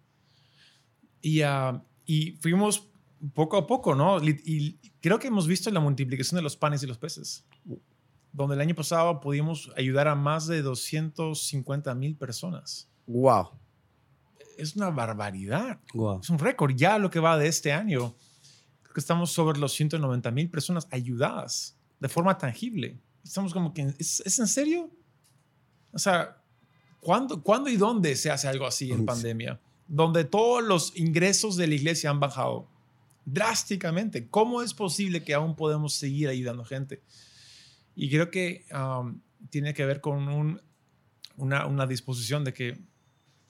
Y, uh, y fuimos poco a poco, ¿no? Y, creo que hemos visto la multiplicación de los panes y los peces, donde el año pasado pudimos ayudar a más de 250 mil personas.
¡Wow!
Es una barbaridad. Es un récord. Ya lo que va de este año, creo que estamos sobre los 190 mil personas ayudadas de forma tangible estamos como que, ¿es, en serio? O sea, ¿cuándo, ¿cuándo y dónde se hace algo así en pandemia? Donde todos los ingresos de la iglesia han bajado drásticamente. ¿Cómo es posible que aún podemos seguir ayudando gente? Y creo que tiene que ver con un, una, una, disposición de que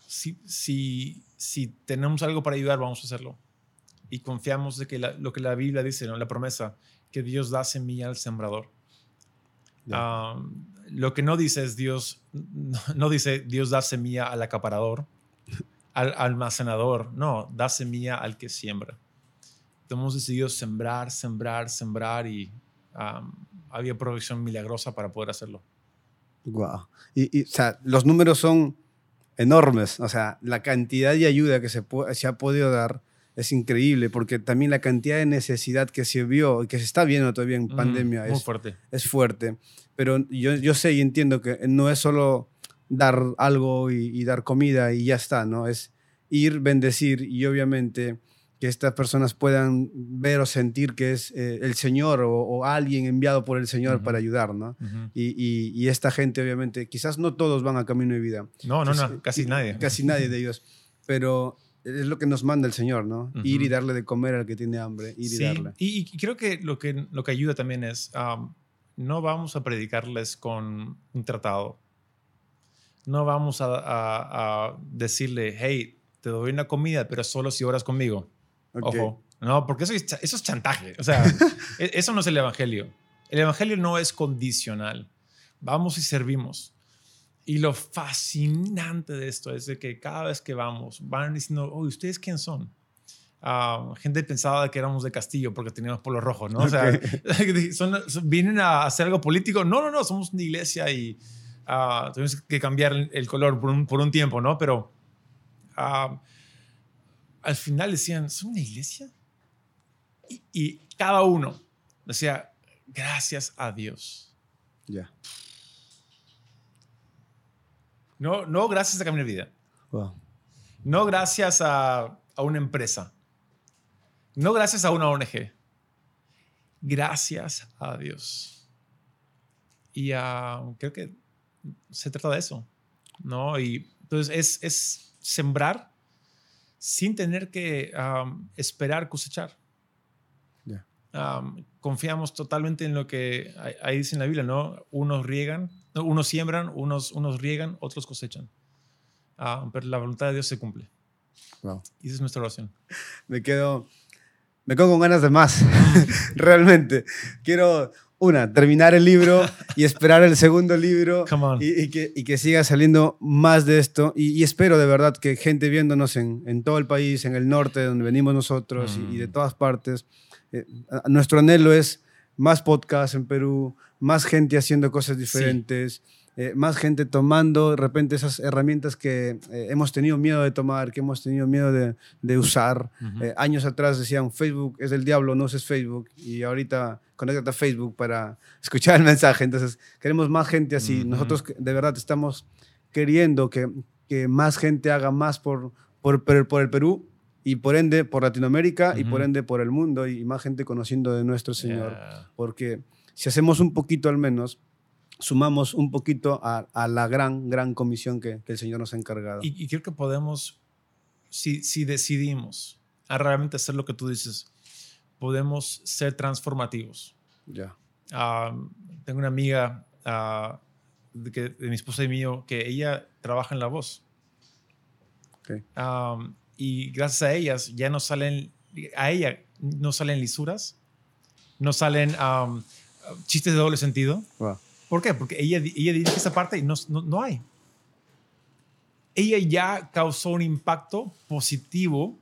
si, si, si, tenemos algo para ayudar, vamos a hacerlo. Y confiamos de que lo que la Biblia dice, ¿no? la promesa, que Dios da semilla al sembrador. lo que no dice es Dios, [LAUGHS] no, dice Dios da semilla al acaparador, al almacenador, no, da semilla al que siembra. Hemos decidido sembrar, sembrar, sembrar y había provisión milagrosa para poder hacerlo.
Wow. Y, o sea, los números son enormes. O sea, la cantidad de ayuda que se, se ha podido dar es increíble, porque también la cantidad de necesidad que se vio y que se está viendo todavía en pandemia es,
fuerte.
es fuerte. Pero yo, yo sé y entiendo que no es solo dar algo y, y dar comida y ya está, ¿no? Es ir, bendecir y obviamente que estas personas puedan ver o sentir que es eh, el Señor o, alguien enviado por el Señor para ayudar, ¿no? y, y, esta gente, obviamente, quizás no todos van a camino de vida.
No, no, no, casi nadie.
Casi nadie de ellos. Pero es lo que nos manda el Señor, ¿no? Ir y darle de comer al que tiene hambre, ir y darle.
Y, y, creo que lo, que lo que ayuda también es, no vamos a predicarles con un tratado. No vamos a, a, a decirle, hey, te doy una comida, pero solo si oras conmigo. Ojo. No, porque eso es, eso es chantaje. O sea, [LAUGHS] e, eso no es el evangelio. El evangelio no es condicional. Vamos y servimos. Y lo fascinante de esto es de que cada vez que vamos, van diciendo, oh, ¿ustedes quién son? Uh, gente pensaba que éramos de Castillo porque teníamos polo rojo, ¿no? O sea, [LAUGHS] ¿vienen a hacer algo político? No, no, no, somos una iglesia y uh, tenemos que cambiar el color por un, por un tiempo, ¿no? Pero uh, al final decían, ¿son una iglesia? Y, cada uno decía, gracias a Dios.
Ya.
No, no gracias a Camino de Vida. No gracias a, a, una empresa. No gracias a una ONG. Gracias a Dios. Y uh, creo que se trata de eso. ¿no? Y entonces es, es sembrar sin tener que esperar cosechar. confiamos totalmente en lo que ahí dice en la Biblia, ¿no? Unos riegan, unos siembran, unos, unos riegan, otros cosechan. pero la voluntad de Dios se cumple. Y esa es nuestra oración.
Me quedo, me quedo con ganas de más, [LAUGHS] realmente. Quiero, una, terminar el libro y esperar el segundo libro [LAUGHS] y, que, y, que, siga saliendo más de esto. Y, espero de verdad que gente viéndonos en, en, todo el país, en el norte, donde venimos nosotros y, de mm. todas partes, eh, nuestro anhelo es más podcasts en Perú, más gente haciendo cosas diferentes. Eh, más gente tomando de repente esas herramientas que eh, hemos tenido miedo de tomar, que hemos tenido miedo de, de usar. Eh, años atrás decían, Facebook es del diablo, no uses Facebook. Y ahorita conéctate a Facebook para escuchar el mensaje. Entonces, queremos más gente así. Nosotros de verdad estamos queriendo que, que más gente haga más por, por, por el Perú y por ende por Latinoamérica y por ende por el mundo y más gente conociendo de nuestro Señor. Porque si hacemos un poquito al menos, sumamos un poquito a, la gran, gran comisión que, el Señor nos ha encargado.
Y, creo que podemos, si, si decidimos a realmente hacer lo que tú dices, podemos ser transformativos.
Ya.
Ah, tengo una amiga uh, de, mi esposa y mío que ella trabaja en la voz.
Okay.
y gracias a ellas ya no salen, a ella no salen lisuras, no salen chistes de doble sentido.
Wow.
¿Por qué? Porque ella, ella dirige esa parte y no, no, hay. Ella ya causó un impacto positivo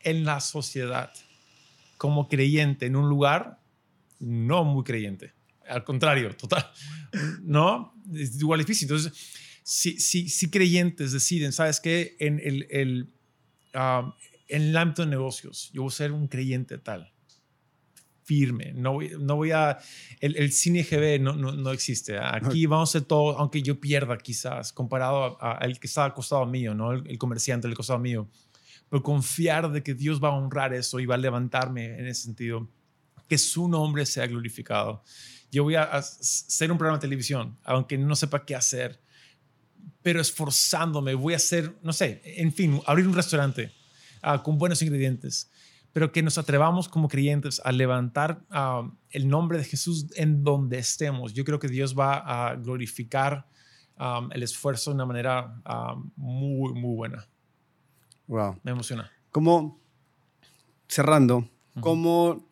en la sociedad como creyente en un lugar no muy creyente. Al contrario, total. [LAUGHS] ¿No? Es igual difícil. Entonces, si, si, si creyentes deciden, ¿sabes qué? En el, el, ah, en el ámbito de negocios, yo voy a ser un creyente tal firme. No voy, no voy a... El, cine GB no, no, existe. Aquí vamos a hacer todo, aunque yo pierda quizás, comparado al que está al costado mío, ¿no? El, comerciante al costado mío. Pero confiar de que Dios va a honrar eso y va a levantarme en ese sentido. Que su nombre sea glorificado. Yo voy a hacer un programa de televisión, aunque no sepa qué hacer pero esforzándome, voy a hacer, no sé, en fin, abrir un restaurante ah, con buenos ingredientes, pero que nos atrevamos como creyentes a levantar ah, el nombre de Jesús en donde estemos. Yo creo que Dios va a glorificar ah, el esfuerzo de una manera muy, muy buena.
Wow.
Me emociona.
Como, cerrando, cómo,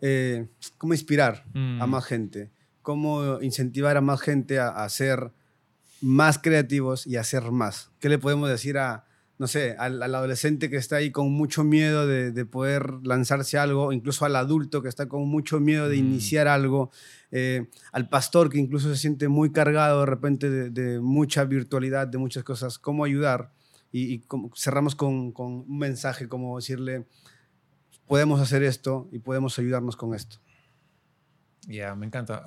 eh, cómo inspirar a
Mm.
más gente, cómo incentivar a más gente a, a ser más creativos y a hacer más. ¿Qué le podemos decir a, no sé, al, al adolescente que está ahí con mucho miedo de, de poder lanzarse algo, incluso al adulto que está con mucho miedo de
Mm.
iniciar algo, eh, al pastor que incluso se siente muy cargado de repente de, de mucha virtualidad, de muchas cosas? ¿Cómo ayudar? Y, y como- cerramos con, con un mensaje como decirle, podemos hacer esto y podemos ayudarnos con esto.
Ya, me encanta.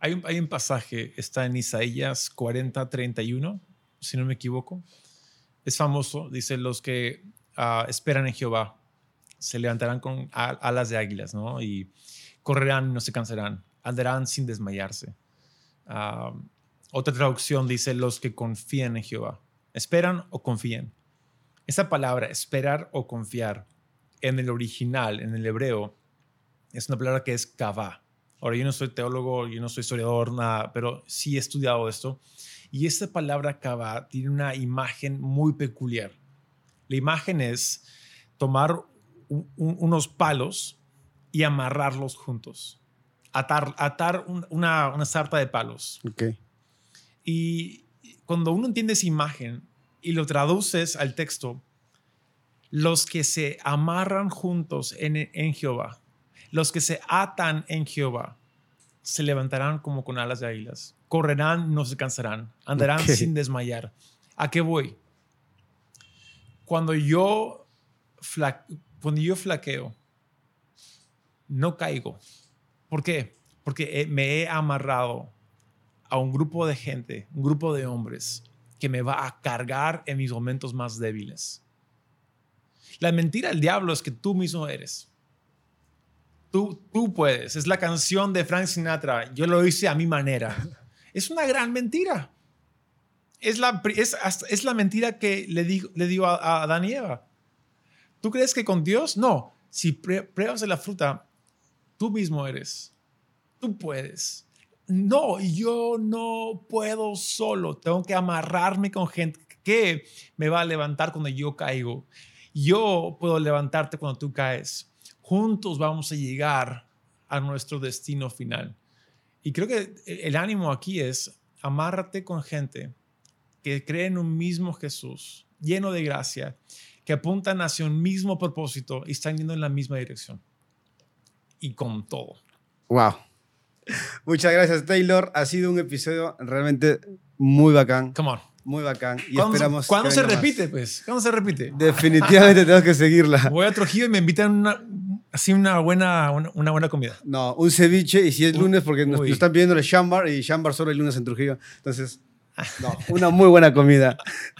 Hay, un, hay un pasaje, está en Isaías 40, 31, si no me equivoco. Es famoso, dice, los que ah, esperan en Jehová se levantarán con alas de águilas, ¿no? Y correrán y no se cansarán, andarán sin desmayarse. Am, otra traducción dice, los que confían en Jehová. ¿Esperan o confían? Esa palabra, esperar o confiar, en el original, en el hebreo, es una palabra que es kavá. Ahora, yo no soy teólogo, yo no soy historiador, nada, pero sí he estudiado esto. Y esta palabra kavá tiene una imagen muy peculiar. La imagen es tomar un- un- unos palos y amarrarlos juntos. Atar, atar un- una, una sarta de palos.
Ok.
Y cuando uno entiende esa imagen y lo traduces al texto, los que se amarran juntos en, en Jehová, los que se atan en Jehová, se levantarán como con alas de águilas, correrán, no se cansarán, andarán sin desmayar. ¿A qué voy? Cuando yo, fla- cuando yo flaqueo, no caigo. ¿Por qué? Porque me he amarrado a un grupo de gente, un grupo de hombres que me va a cargar en mis momentos más débiles. La mentira del diablo es que tú mismo eres. Tú, tú puedes. Es la canción de Frank Sinatra. Yo lo hice a mi manera. Es una gran mentira. Es la, es, la mentira que le, digo, a, a. ¿Tú crees que con Dios? No. Si pruebas de la fruta, tú mismo eres. Tú puedes. No, yo no puedo solo. Tengo que amarrarme con gente que me va a levantar cuando yo caigo. Yo puedo levantarte cuando tú caes. Juntos vamos a llegar a nuestro destino final. Y creo que el ánimo aquí es amárrate con gente que cree en un mismo Jesús, lleno de gracia, que apuntan hacia un mismo propósito y están yendo en la misma dirección. Y con todo.
Wow. Muchas gracias, Taylor. Ha sido un episodio realmente muy bacán.
Come on.
Muy bacán. Y
¿Cuándo,
esperamos.
¿cuándo se
venga más.
repite, pues? ¿Cuándo se repite?
Definitivamente tenemos que seguirla.
Voy a Trujillo y me invitan una, así una buena, una, una buena comida.
No, un ceviche y si es lunes, porque nos, están pidiendo el Shambar y Shambar solo el lunes en Trujillo. Entonces, no, una muy buena comida. [LAUGHS]